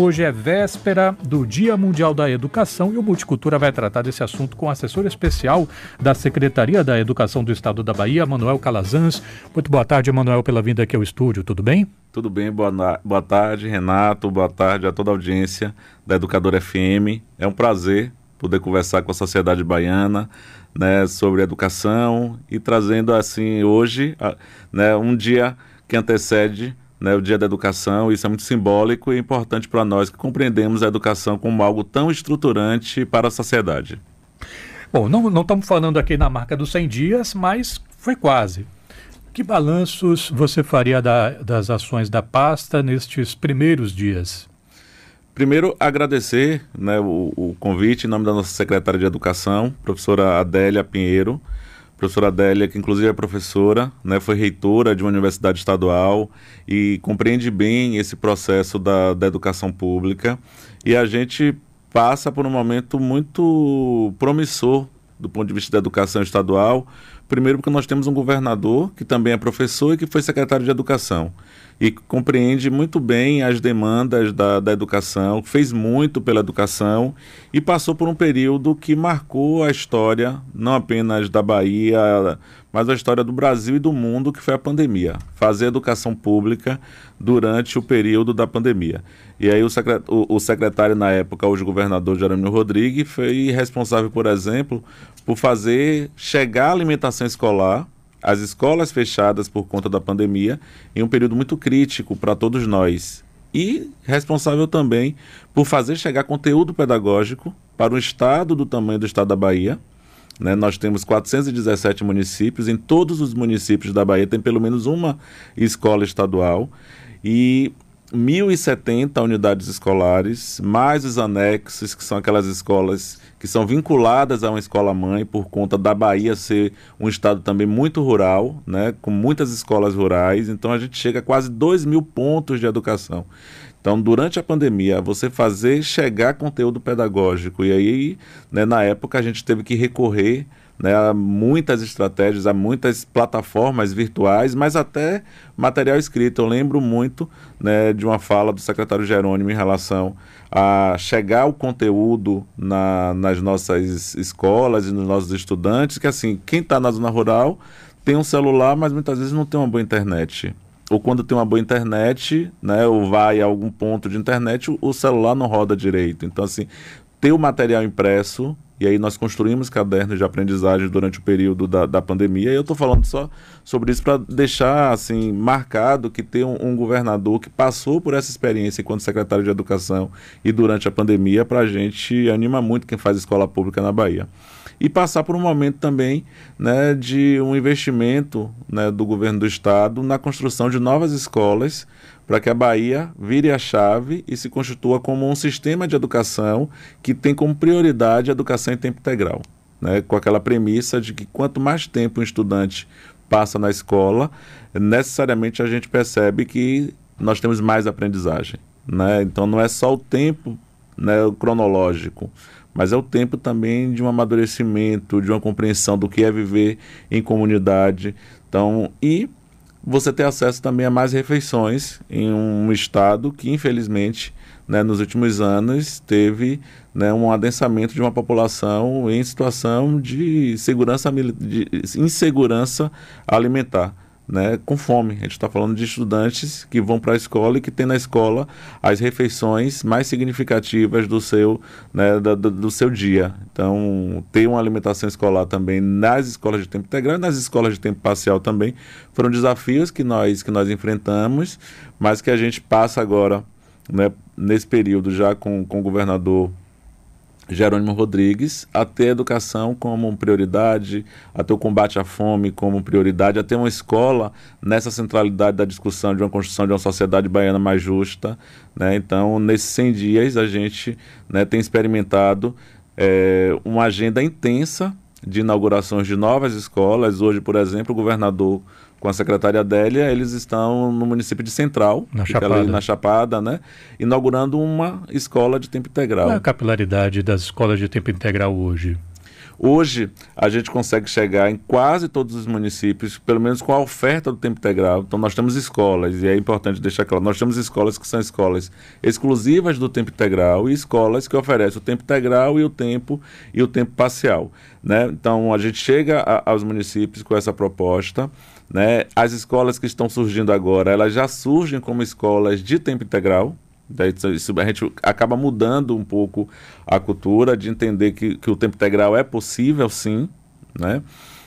Hoje é véspera do Dia Mundial da Educação e o Multicultura vai tratar desse assunto com o assessor especial da Secretaria da Educação do Estado da Bahia, Manuel Calazans. Muito boa tarde, Manuel, pela vinda aqui ao estúdio. Tudo bem? Tudo bem, boa, boa tarde, Renato. Boa tarde a toda a audiência da Educadora FM. É um prazer poder conversar com a sociedade baiana né, sobre educação e trazendo assim hoje né, um dia que antecede né, o Dia da Educação. Isso é muito simbólico e importante para nós que compreendemos a educação como algo tão estruturante para a sociedade. Bom, não, não estamos falando aqui na marca dos 100 dias, mas foi quase. Que balanços você faria da, das ações da pasta nestes primeiros dias? Primeiro, agradecer né, o, o, convite em nome da nossa secretária de Educação, professora Adélia Pinheiro, professora Adélia, que inclusive é professora, né, foi reitora de uma universidade estadual e compreende bem esse processo da, da educação pública. E a gente passa por um momento muito promissor do ponto de vista da educação estadual. Primeiro, porque nós temos um governador que também é professor e que foi secretário de educação e compreende muito bem as demandas da, da educação, fez muito pela educação e passou por um período que marcou a história, não apenas da Bahia, mas a história do Brasil e do mundo, que foi a pandemia. Fazer educação pública durante o período da pandemia. E aí o, secret, o, o secretário na época, hoje governador Jerônimo Rodrigues, foi responsável, por exemplo, por fazer chegar a alimentação escolar as escolas fechadas por conta da pandemia em um período muito crítico para todos nós. E responsável também por fazer chegar conteúdo pedagógico para um estado do tamanho do estado da Bahia. Né? Nós temos 417 municípios, em todos os municípios da Bahia tem pelo menos uma escola estadual. E 1.070 unidades escolares, mais os anexos, que são aquelas escolas que são vinculadas a uma escola mãe por conta da Bahia ser um estado também muito rural, né, com muitas escolas rurais. Então a gente chega a quase 2 mil pontos de educação. Então, durante a pandemia, você fazer chegar conteúdo pedagógico, e aí, né, na época, a gente teve que recorrer né, há muitas estratégias, há muitas plataformas virtuais, mas até material escrito. Eu lembro muito né, de uma fala do secretário Jerônimo em relação a chegar o conteúdo na, nas nossas escolas e nos nossos estudantes, que assim, quem está na zona rural tem um celular, mas muitas vezes não tem uma boa internet. Ou quando tem uma boa internet, né, ou vai a algum ponto de internet, o, celular não roda direito. Então, assim, ter o material impresso e aí nós construímos cadernos de aprendizagem durante o período da, da pandemia. E eu estou falando só sobre isso para deixar assim marcado que tem um, um, governador que passou por essa experiência enquanto secretário de Educação e durante a pandemia, para a gente anima muito quem faz escola pública na Bahia e passar por um momento também né, de um investimento né, do governo do estado na construção de novas escolas para que a Bahia vire a chave e se constitua como um sistema de educação que tem como prioridade a educação em tempo integral, né, com aquela premissa de que quanto mais tempo um estudante passa na escola, necessariamente a gente percebe que nós temos mais aprendizagem. Né? Então não é só o tempo né, cronológico, mas é o tempo também de um amadurecimento, de uma compreensão do que é viver em comunidade. Então, e você ter acesso também a mais refeições em um estado que, infelizmente, né, nos últimos anos teve né, um adensamento de uma população em situação de segurança de insegurança alimentar né, com fome. A gente está falando de estudantes que vão para a escola e que tem na escola as refeições mais significativas do seu, né, do, do, seu dia. Então, ter uma alimentação escolar também nas escolas de tempo integral e nas escolas de tempo parcial também foram desafios que nós, que nós enfrentamos, mas que a gente passa agora, né, nesse período já com, com o governador Jerônimo Rodrigues a ter a educação como prioridade, a ter o combate à fome como prioridade, a ter uma escola nessa centralidade da discussão de uma construção de uma sociedade baiana mais justa. Né? Então, nesses 100 dias, a gente né, tem experimentado é, uma agenda intensa de inaugurações de novas escolas. Hoje, por exemplo, o governador com a secretária Adélia, eles estão no município de Central, na Chapada. na Chapada, né? Inaugurando uma escola de tempo integral. Qual é a capilaridade das escolas de tempo integral hoje? Hoje, a gente consegue chegar em quase todos os municípios, pelo menos com a oferta do tempo integral. Então, nós temos escolas, e é importante deixar claro, nós temos escolas que são escolas exclusivas do tempo integral e escolas que oferecem o tempo integral e o tempo e o tempo parcial. Né? Então, a gente chega a, aos municípios com essa proposta. Né? As escolas que estão surgindo agora, elas já surgem como escolas de tempo integral, Daí, isso, a gente acaba mudando um pouco a cultura de entender que, que o tempo integral é possível, sim. Né?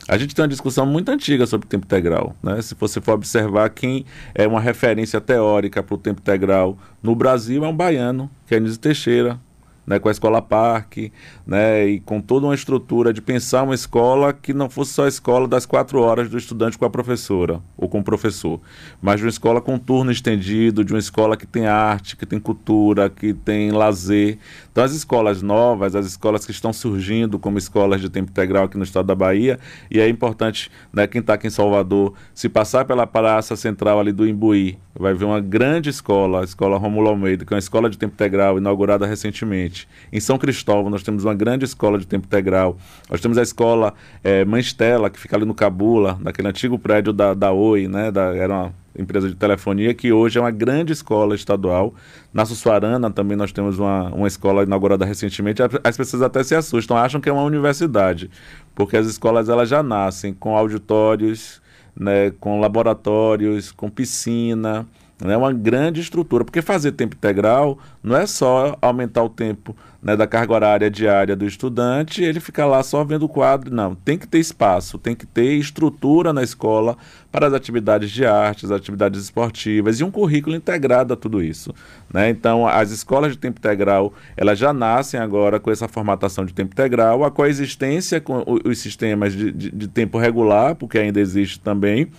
A gente tem uma discussão muito antiga sobre o tempo integral. Né? Se você for observar quem é uma referência teórica para o tempo integral no Brasil, é um baiano, que é Anísio Teixeira, né, com a escola parque, né, e com toda uma estrutura de pensar uma escola que não fosse só a escola das quatro horas do estudante com a professora ou com o professor, mas de uma escola com turno estendido, de uma escola que tem arte, que tem cultura, que tem lazer. Então, as escolas novas, as escolas que estão surgindo como escolas de tempo integral aqui no estado da Bahia, e é importante, né, quem está aqui em Salvador, se passar pela praça central ali do Imbuí, vai ver uma grande escola, a Escola Romulo Almeida, que é uma escola de tempo integral inaugurada recentemente. Em São Cristóvão, nós temos uma grande escola de tempo integral. Nós temos a escola é, Mãe Stella, que fica ali no Cabula, naquele antigo prédio da, da Oi, né, da, era uma empresa de telefonia, que hoje é uma grande escola estadual. Na Sussuarana também nós temos uma, uma escola inaugurada recentemente. As pessoas até se assustam, acham que é uma universidade, porque as escolas elas já nascem com auditórios, né, com laboratórios, com piscina, né, uma grande estrutura. Porque fazer tempo integral não é só aumentar o tempo né, da carga horária diária do estudante, ele fica lá só vendo o quadro. Não, tem que ter espaço, tem que ter estrutura na escola para as atividades de artes, atividades esportivas e um currículo integrado a tudo isso. Né? Então, as escolas de tempo integral, elas já nascem agora com essa formatação de tempo integral, a coexistência com os sistemas de, de, de tempo regular, porque ainda existe também,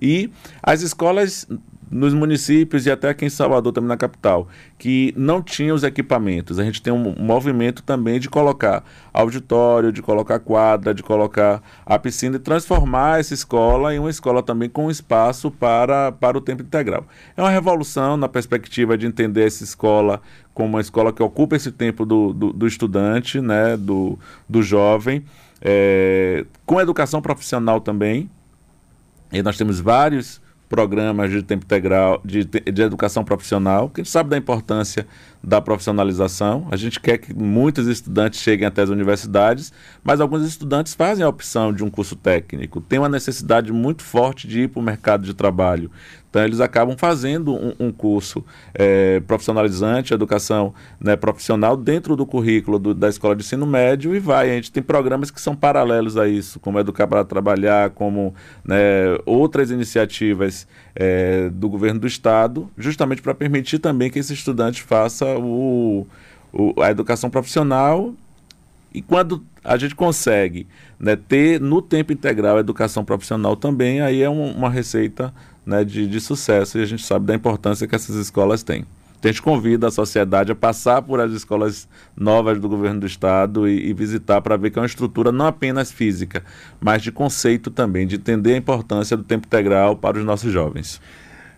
e as escolas nos municípios e até aqui em Salvador, também na capital, que não tinha os equipamentos. A gente tem um movimento também de colocar auditório, de colocar quadra, de colocar a piscina e transformar essa escola em uma escola também com espaço para, para o tempo integral. É uma revolução na perspectiva de entender essa escola como uma escola que ocupa esse tempo do, do, do estudante, né, do, do jovem, é, com educação profissional também. E nós temos vários programas de tempo integral, de, de educação profissional, que a gente sabe da importância da profissionalização. A gente quer que muitos estudantes cheguem até as universidades, mas alguns estudantes fazem a opção de um curso técnico, tem uma necessidade muito forte de ir para o mercado de trabalho. Então, eles acabam fazendo um, um curso é, profissionalizante, educação né, profissional, dentro do currículo do, da escola de ensino médio e vai. A gente tem programas que são paralelos a isso, como Educar para Trabalhar, como né, outras iniciativas é, do governo do Estado, justamente para permitir também que esse estudante faça o, o, a educação profissional e quando a gente consegue né, ter no tempo integral a educação profissional também, aí é um, uma receita né, de, de sucesso e a gente sabe da importância que essas escolas têm. Então, a gente convida a sociedade a passar por as escolas novas do governo do estado e, e visitar para ver que é uma estrutura não apenas física, mas de conceito também, de entender a importância do tempo integral para os nossos jovens.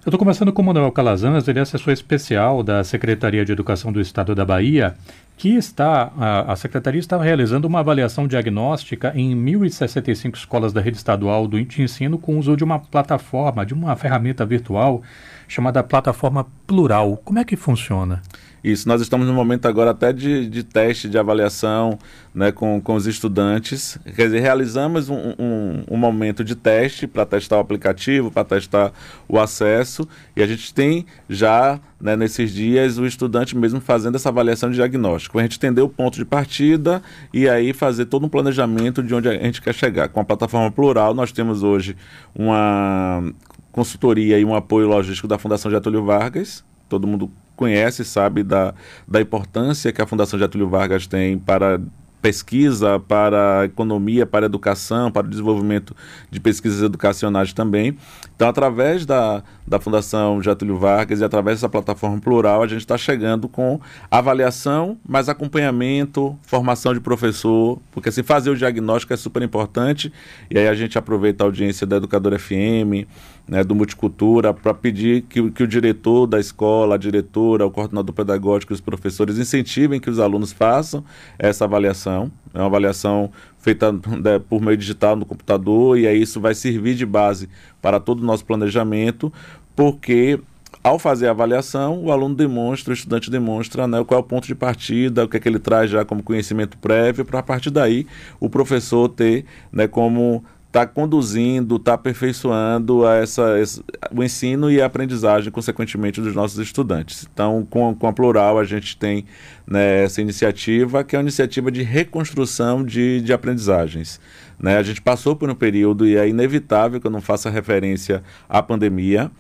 Eu estou conversando com o Manuel Calazans, ele é assessor especial da Secretaria de Educação do Estado da Bahia, que está, a, a Secretaria está realizando uma avaliação diagnóstica em 1.065 escolas da rede estadual do ensino com o uso de uma plataforma, de uma ferramenta virtual chamada Plataforma Plural. Como é que funciona? Isso, nós estamos no momento agora até de, de teste, de avaliação né, com, com os estudantes. Quer dizer, realizamos um, um, um momento de teste para testar o aplicativo, para testar o acesso, e a gente tem já né, nesses dias o estudante mesmo fazendo essa avaliação de diagnóstico. A gente entender o ponto de partida e aí fazer todo um planejamento de onde a gente quer chegar. Com a plataforma plural, nós temos hoje uma consultoria e um apoio logístico da Fundação Getúlio Vargas. Todo mundo conhece, sabe da, da importância que a Fundação Getúlio Vargas tem para pesquisa, para a economia, para a educação, para o desenvolvimento de pesquisas educacionais também. Então, através da, da Fundação Getúlio Vargas e através dessa plataforma plural, a gente está chegando com avaliação, mais acompanhamento, formação de professor, porque assim, fazer o diagnóstico é super importante, e aí a gente aproveita a audiência da Educadora FM, né, do Multicultura, para pedir que, que o diretor da escola, a diretora, o coordenador pedagógico e os professores incentivem que os alunos façam essa avaliação avaliação, é uma avaliação feita né, por meio digital no computador, e aí isso vai servir de base para todo o nosso planejamento, porque ao fazer a avaliação, o aluno demonstra, o estudante demonstra né, qual é o ponto de partida, o que, é que ele traz já como conhecimento prévio, para a partir daí o professor ter né, como está conduzindo, está aperfeiçoando a essa, esse, o ensino e a aprendizagem, consequentemente, dos nossos estudantes. Então, com, com a Plural, a gente tem né, essa iniciativa, que é uma iniciativa de reconstrução de, de aprendizagens. Né? A gente passou por um período, e é inevitável que eu não faça referência à pandemia,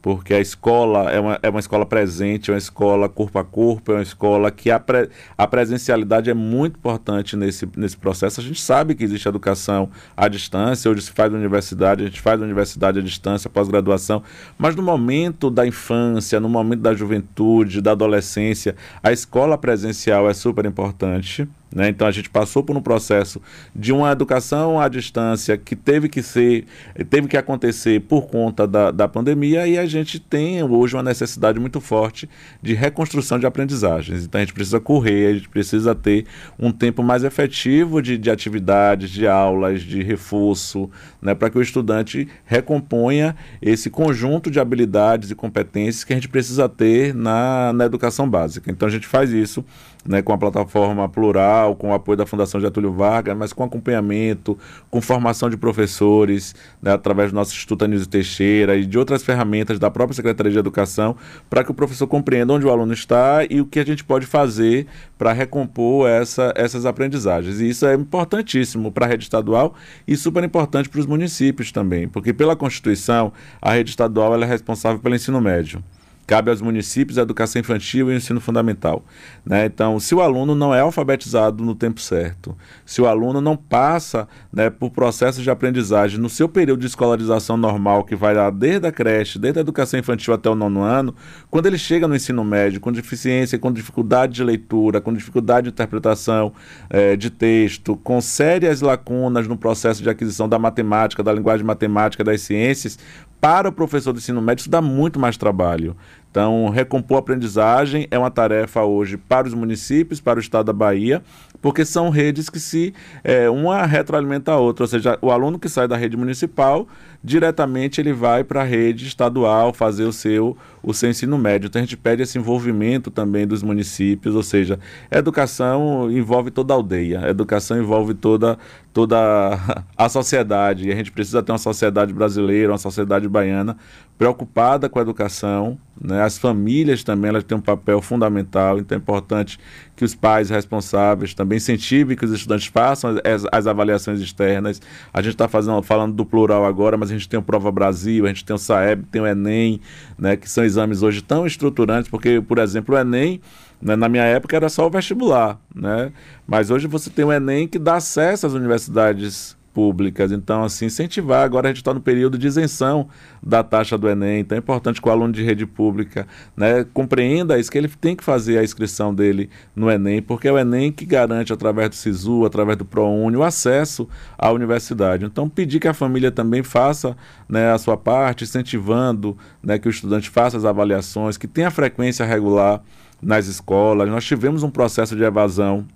porque a escola é uma, é uma escola presente, é uma escola corpo a corpo, é uma escola que a, pre, a presencialidade é muito importante nesse, nesse processo. A gente sabe que existe educação à distância, hoje se faz universidade, a gente faz universidade à distância, pós-graduação, mas no momento da infância, no momento da juventude, da adolescência, a escola presencial é super importante. Né? Então a gente passou por um processo de uma educação à distância que teve que ser, teve que acontecer por conta da, da pandemia e a gente tem hoje uma necessidade muito forte de reconstrução de aprendizagens. Então a gente precisa correr, a gente precisa ter um tempo mais efetivo de, de atividades, de aulas, de reforço, né? para que o estudante recomponha esse conjunto de habilidades e competências que a gente precisa ter na, na educação básica. Então a gente faz isso né, com a plataforma plural, com o apoio da Fundação Getúlio Vargas, mas com acompanhamento, com formação de professores, né, através do nosso Instituto Anísio Teixeira e de outras ferramentas da própria Secretaria de Educação, para que o professor compreenda onde o aluno está e o que a gente pode fazer para recompor essa, essas aprendizagens. E isso é importantíssimo para a rede estadual e super importante para os municípios também, porque pela Constituição, a rede estadual é responsável pelo ensino médio. Cabe aos municípios a educação infantil e o ensino fundamental. Né? Então, se o aluno não é alfabetizado no tempo certo, se o aluno não passa né, por processos de aprendizagem no seu período de escolarização normal, que vai lá desde a creche, desde a educação infantil até o nono ano, quando ele chega no ensino médio com deficiência, com dificuldade de leitura, com dificuldade de interpretação é, de texto, com sérias lacunas no processo de aquisição da matemática, da linguagem matemática, das ciências, para o professor do ensino médio isso dá muito mais trabalho. Então, recompor a aprendizagem é uma tarefa hoje para os municípios, para o estado da Bahia, porque são redes que se é, uma retroalimenta a outra, ou seja, o aluno que sai da rede municipal diretamente ele vai para a rede estadual fazer o seu o seu ensino médio. Então a gente pede esse envolvimento também dos municípios, ou seja, educação envolve toda a aldeia, educação envolve toda toda a sociedade. E a gente precisa ter uma sociedade brasileira, uma sociedade baiana preocupada com a educação, né? As famílias também elas têm um papel fundamental, então é importante que os pais responsáveis também incentivem que os estudantes façam as, as avaliações externas. A gente está falando do plural agora, mas a gente tem o Prova Brasil, a gente tem o SAEB, tem o Enem, né? que são exames hoje tão estruturantes, porque, por exemplo, o Enem né, na minha época era só o vestibular, né? Mas hoje você tem o Enem que dá acesso às universidades públicas. Então, assim, incentivar. Agora a gente está no período de isenção da taxa do Enem. Então é importante que o aluno de rede pública né, compreenda isso, que ele tem que fazer a inscrição dele no Enem, porque é o Enem que garante, através do SISU, através do ProUni, o acesso à universidade. Então, pedir que a família também faça né, a sua parte, incentivando né, que o estudante faça as avaliações, que tenha frequência regular nas escolas. Nós tivemos um processo de evasão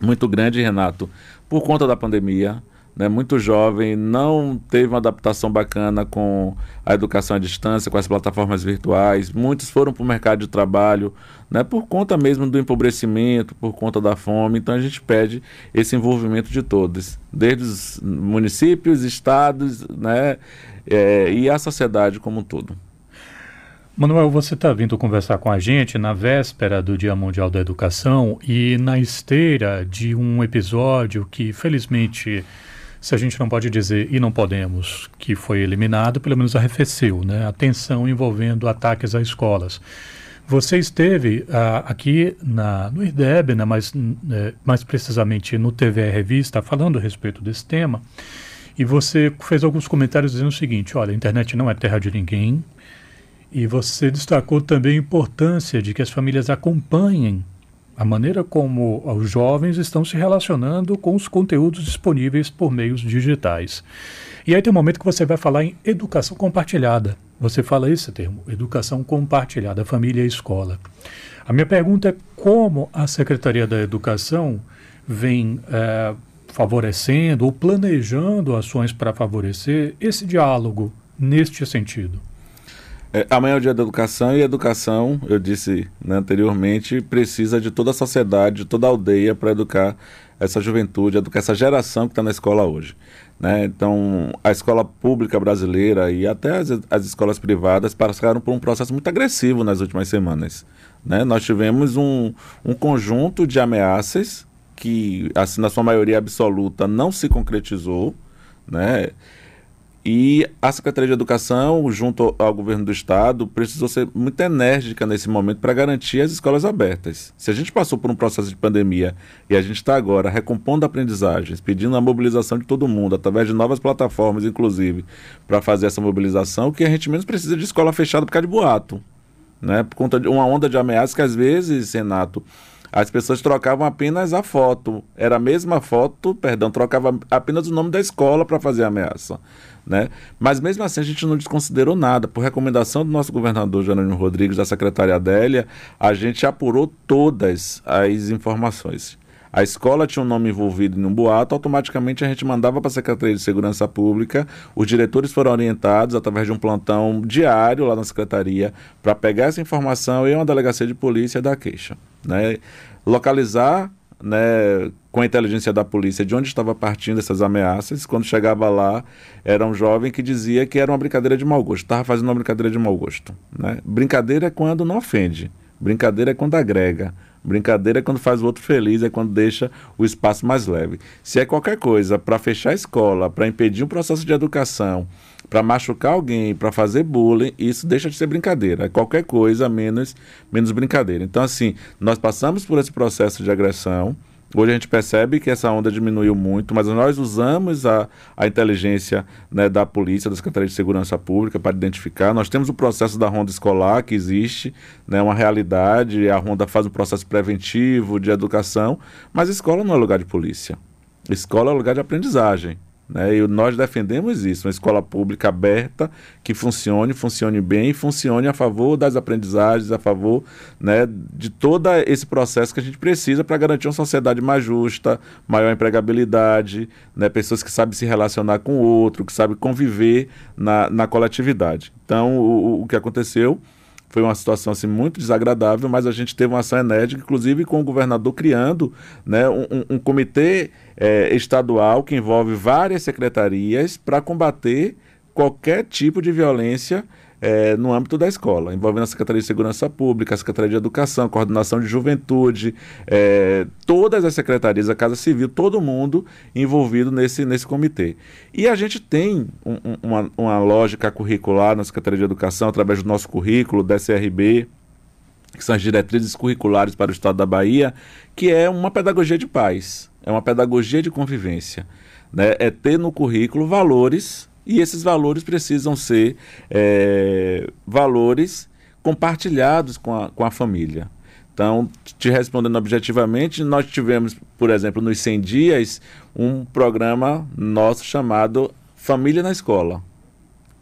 muito grande, Renato, por conta da pandemia né, muito jovem, não teve uma adaptação bacana com a educação à distância, com as plataformas virtuais. Muitos foram para o mercado de trabalho né, por conta mesmo do empobrecimento, por conta da fome. Então a gente pede esse envolvimento de todos, desde os municípios, estados né, é, e a sociedade como um todo. Manuel, você está vindo conversar com a gente na véspera do Dia Mundial da Educação e na esteira de um episódio que, felizmente, se a gente não pode dizer e não podemos que foi eliminado, pelo menos arrefeceu, né? A tensão envolvendo ataques a escolas. Você esteve ah, aqui na, no IRDEB, né, mais, é, mais precisamente no TV Revista, falando a respeito desse tema, e você fez alguns comentários dizendo o seguinte: olha, a internet não é terra de ninguém, e você destacou também a importância de que as famílias acompanhem a maneira como os jovens estão se relacionando com os conteúdos disponíveis por meios digitais. E aí tem um momento que você vai falar em educação compartilhada. Você fala esse termo, educação compartilhada, família e escola. A minha pergunta é como a Secretaria da Educação vem é, favorecendo ou planejando ações para favorecer esse diálogo neste sentido. É, amanhã é o dia da educação e a educação, eu disse né, anteriormente, precisa de toda a sociedade, de toda a aldeia para educar essa juventude, educar essa geração que está na escola hoje. Né? Então, a escola pública brasileira e até as, as escolas privadas passaram por um processo muito agressivo nas últimas semanas. Né? Nós tivemos um, um conjunto de ameaças que, assim, na sua maioria absoluta, não se concretizou. Né? E a Secretaria de Educação, junto ao governo do Estado, precisou ser muito enérgica nesse momento para garantir as escolas abertas. Se a gente passou por um processo de pandemia e a gente está agora recompondo aprendizagens, pedindo a mobilização de todo mundo, através de novas plataformas, inclusive, para fazer essa mobilização, o que a gente menos precisa de escola fechada por causa de boato. Né? Por conta de uma onda de ameaças que, às vezes, Renato, as pessoas trocavam apenas a foto. Era a mesma foto, perdão, trocava apenas o nome da escola para fazer a ameaça. Né? Mas mesmo assim a gente não desconsiderou nada. Por recomendação do nosso governador Jerônimo Rodrigues, da secretária Adélia, a gente apurou todas as informações. A escola tinha um nome envolvido em um boato, automaticamente a gente mandava para a Secretaria de Segurança Pública, os diretores foram orientados através de um plantão diário lá na Secretaria para pegar essa informação e uma delegacia de polícia dar queixa. Né? Localizar né, com a inteligência da polícia de onde estava partindo essas ameaças. Quando chegava lá, era um jovem que dizia que era uma brincadeira de mau gosto, estava fazendo uma brincadeira de mau gosto. Né? Brincadeira é quando não ofende, brincadeira é quando agrega. Brincadeira é quando faz o outro feliz, é quando deixa o espaço mais leve. Se é qualquer coisa para fechar a escola, para impedir um processo de educação, para machucar alguém, para fazer bullying, isso deixa de ser brincadeira. É qualquer coisa menos, menos brincadeira. Então, assim, nós passamos por esse processo de agressão. Hoje a gente percebe que essa onda diminuiu muito, mas nós usamos a, a inteligência né, da polícia, da Secretaria de Segurança Pública para identificar. Nós temos o processo da ronda escolar, que existe, né, uma realidade, a ronda faz um processo preventivo de educação, mas escola não é lugar de polícia. Escola é lugar de aprendizagem. Né? E nós defendemos isso, uma escola pública aberta, que funcione, funcione bem funcione a favor das aprendizagens, a favor né, de todo esse processo que a gente precisa para garantir uma sociedade mais justa, maior empregabilidade, né, pessoas que sabem se relacionar com o outro, que sabem conviver na, na coletividade. Então, o, o que aconteceu foi uma situação assim, muito desagradável, mas a gente teve uma ação enérgica, inclusive com o governador criando né, um, um comitê é, estadual que envolve várias secretarias para combater qualquer tipo de violência é, no âmbito da escola, envolvendo a Secretaria de Segurança Pública, a Secretaria de Educação, Coordenação de Juventude, é, todas as secretarias, a Casa Civil, todo mundo envolvido nesse, nesse comitê. E a gente tem um, uma, uma lógica curricular na Secretaria de Educação, através do nosso currículo, da SRB, que são as diretrizes curriculares para o Estado da Bahia, que é uma pedagogia de paz, é uma pedagogia de convivência. Né? É ter no currículo valores e esses valores precisam ser é, valores compartilhados com a, com a família. Então, te respondendo objetivamente, nós tivemos, por exemplo, nos 100 dias, um programa nosso chamado Família na Escola,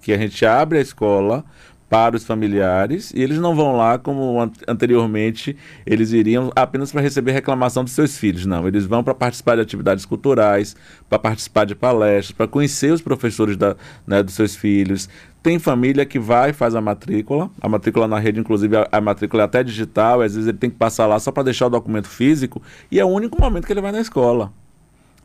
que a gente abre a escola para os familiares e eles não vão lá como anteriormente eles iriam apenas para receber reclamação dos seus filhos. Não, eles vão para participar de atividades culturais, para participar de palestras, para conhecer os professores da, né, dos seus filhos. Tem família que vai e faz a matrícula, a matrícula na rede, inclusive a, a matrícula é até digital, às vezes ele tem que passar lá só para deixar o documento físico e é o único momento que ele vai na escola.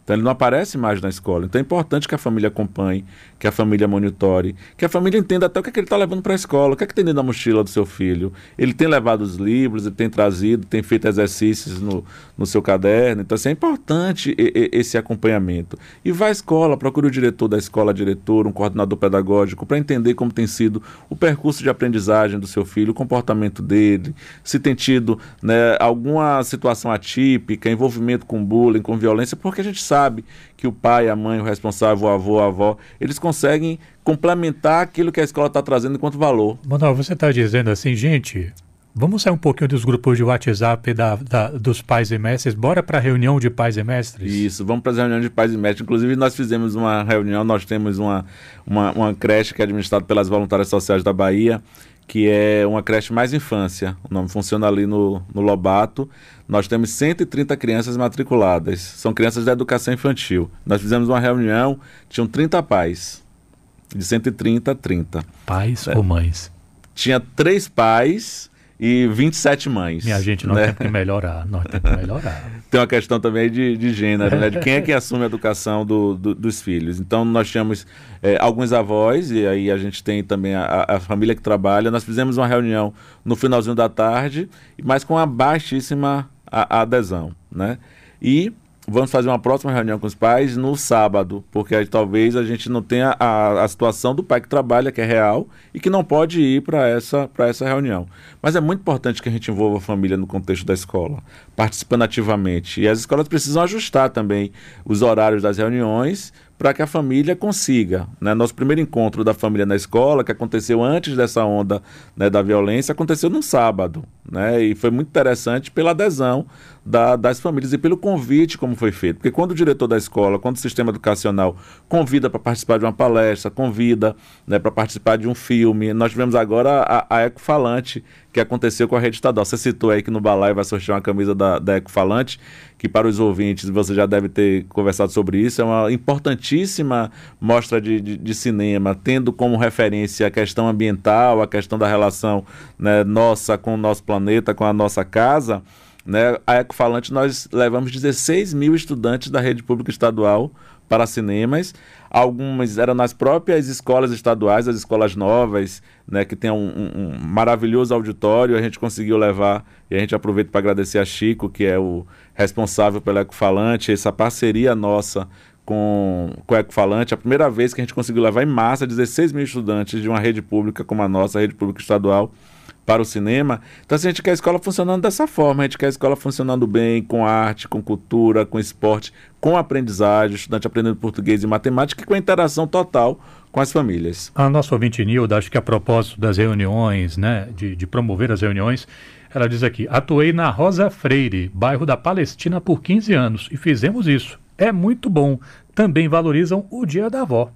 Então ele não aparece mais na escola. Então é importante que a família acompanhe, que a família monitore, que a família entenda até o que, é que ele está levando para a escola, o que é que tem dentro da mochila do seu filho. Ele tem levado os livros, ele tem trazido, tem feito exercícios no, no seu caderno. Então assim, é importante e, e, esse acompanhamento. E vá à escola, procure o diretor da escola, diretor, um coordenador pedagógico, para entender como tem sido o percurso de aprendizagem do seu filho, o comportamento dele, se tem tido né, alguma situação atípica, envolvimento com bullying, com violência, porque a gente sabe sabe que o pai, a mãe, o responsável, o avô, a avó, eles conseguem complementar aquilo que a escola está trazendo enquanto valor. Manuel, você está dizendo assim, gente, Vamos sair um pouquinho dos grupos de WhatsApp da, da dos pais e mestres. Bora para a reunião de pais e mestres? Isso, vamos para a reunião de pais e mestres. Inclusive, nós fizemos uma reunião, nós temos uma, uma, uma creche que é administrada pelas voluntárias sociais da Bahia, que é uma creche mais infância. O nome funciona ali no, no Lobato. Nós temos 130 crianças matriculadas. São crianças da educação infantil. Nós fizemos uma reunião, tinham 30 pais. De 130 a 30. Pais é. ou mães? Tinha três pais e 27 mães. Minha gente, nós né? temos que melhorar, nós temos que melhorar. Tem uma questão também de, de gênero, né? De quem é que assume a educação do, do, dos filhos. Então, nós tínhamos é, alguns avós, e aí a gente tem também a, a, família que trabalha. Nós fizemos uma reunião no finalzinho da tarde, mas com uma baixíssima a, a adesão, né? E vamos fazer uma próxima reunião com os pais no sábado, porque aí, talvez a gente não tenha a, a situação do pai que trabalha, que é real, e que não pode ir para essa, essa reunião. Mas é muito importante que a gente envolva a família no contexto da escola, participando ativamente. E as escolas precisam ajustar também os horários das reuniões para que a família consiga. Né? Nosso primeiro encontro da família na escola, que aconteceu antes dessa onda né, da violência, aconteceu num sábado. Né? E foi muito interessante pela adesão da, das famílias e pelo convite como foi feito. Porque quando o diretor da escola, quando o sistema educacional convida para participar de uma palestra, convida né, para participar de um filme, nós tivemos agora a, a Ecofalante, que aconteceu com a rede estadual. Você citou aí que no Balai vai sortear uma camisa da, da Ecofalante, que para os ouvintes, você já deve ter conversado sobre isso, é uma importantíssima mostra de, de, de cinema, tendo como referência a questão ambiental, a questão da relação né, nossa com o nosso planeta, com a nossa casa. Né? A Ecofalante, nós levamos 16 mil estudantes da rede pública estadual para cinemas. Algumas eram nas próprias escolas estaduais, as escolas novas, né, que tem um, um, um maravilhoso auditório. A gente conseguiu levar, e a gente aproveita para agradecer a Chico, que é o responsável pelo Ecofalante, essa parceria nossa com, com o Ecofalante. A primeira vez que a gente conseguiu levar em massa 16 mil estudantes de uma rede pública como a nossa, a rede pública estadual, para o cinema. Então, assim, a gente quer a escola funcionando dessa forma, a gente quer a escola funcionando bem, com arte, com cultura, com esporte, com aprendizagem, o estudante aprendendo português e matemática e com a interação total com as famílias. A nossa ouvinte Nilda, acho que a propósito das reuniões, né, de, de promover as reuniões, ela diz aqui: atuei na Rosa Freire, bairro da Palestina, por 15 anos e fizemos isso. É muito bom. Também valorizam o Dia da Avó.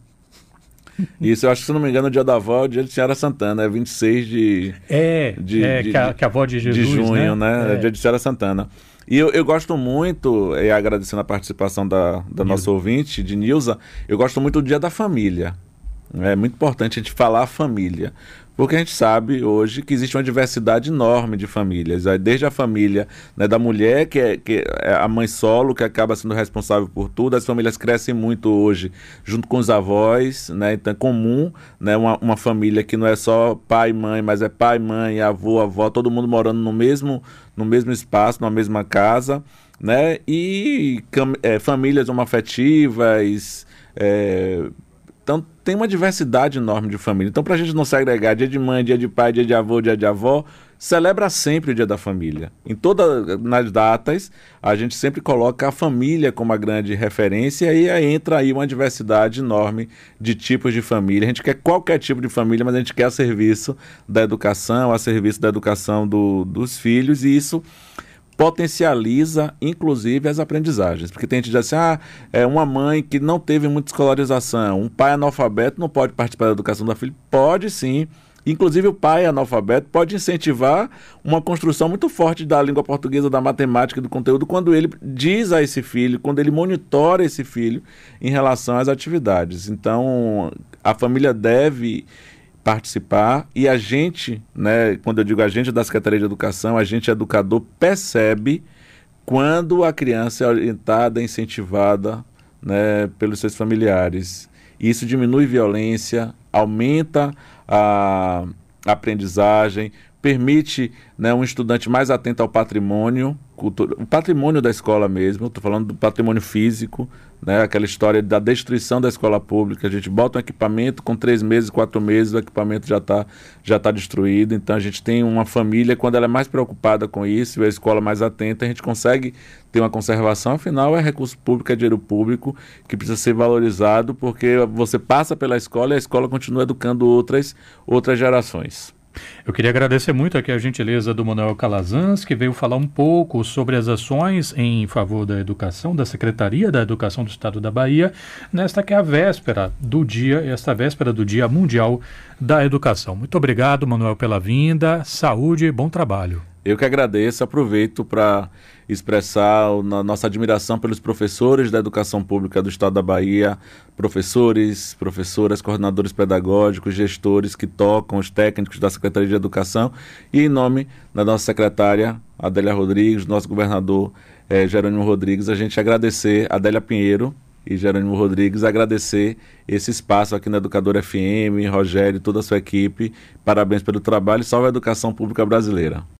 Isso, eu acho que, se não me engano, o dia da avó é o dia de Senhora Santana, é 26 de. É, de, é de, que, a, que a avó de Jesus. De junho, né? né? É. dia de Senhora Santana. E eu, eu gosto muito, e agradecendo a participação da, da nossa ouvinte, de Nilza, eu gosto muito do Dia da Família. É muito importante a gente falar a família. Porque a gente sabe hoje que existe uma diversidade enorme de famílias. Desde a família né, da mulher, que é, que é a mãe solo, que acaba sendo responsável por tudo. As famílias crescem muito hoje junto com os avós. Né, então é comum né, uma, uma família que não é só pai e mãe, mas é pai, mãe, avô, avó, todo mundo morando no mesmo, no mesmo espaço, na mesma casa. Né, e é, famílias homoafetivas. É, então tem uma diversidade enorme de família. Então, para a gente não segregar dia de mãe, dia de pai, dia de avô, dia de avó, celebra sempre o dia da família. Em todas as datas, a gente sempre coloca a família como a grande referência e aí entra aí uma diversidade enorme de tipos de família. A gente quer qualquer tipo de família, mas a gente quer a serviço da educação, a serviço da educação do, dos filhos e isso potencializa, inclusive, as aprendizagens. Porque tem gente que diz assim, ah, é uma mãe que não teve muita escolarização, um pai analfabeto não pode participar da educação da filha? Pode sim. Inclusive, o pai analfabeto pode incentivar uma construção muito forte da língua portuguesa, da matemática, do conteúdo, quando ele diz a esse filho, quando ele monitora esse filho em relação às atividades. Então, a família deve participar e a gente, né, quando eu digo a gente da Secretaria de Educação, a gente educador percebe quando a criança é orientada, incentivada, né, pelos seus familiares. Isso diminui violência, aumenta a aprendizagem, permite né, um estudante mais atento ao patrimônio, cultura, o patrimônio da escola mesmo, estou falando do patrimônio físico, né, aquela história da destruição da escola pública, a gente bota um equipamento, com três meses, quatro meses, o equipamento já está já tá destruído, então a gente tem uma família, quando ela é mais preocupada com isso, e a escola mais atenta, a gente consegue ter uma conservação, afinal é recurso público, é dinheiro público, que precisa ser valorizado, porque você passa pela escola e a escola continua educando outras, outras gerações. Eu queria agradecer muito aqui a gentileza do Manuel Calazans, que veio falar um pouco sobre as ações em favor da educação, da Secretaria da Educação do Estado da Bahia, nesta que é a véspera do dia, esta véspera do Dia Mundial da Educação. Muito obrigado, Manuel, pela vinda, saúde e bom trabalho. Eu que agradeço, aproveito para expressar a nossa admiração pelos professores da educação pública do Estado da Bahia, professores, professoras, coordenadores pedagógicos, gestores que tocam, os técnicos da Secretaria de Educação e em nome da nossa secretária Adélia Rodrigues, nosso governador eh, Jerônimo Rodrigues, a gente agradecer a Adélia Pinheiro e Jerônimo Rodrigues agradecer esse espaço aqui na Educadora FM, Rogério, toda a sua equipe. Parabéns pelo trabalho e salve a educação pública brasileira.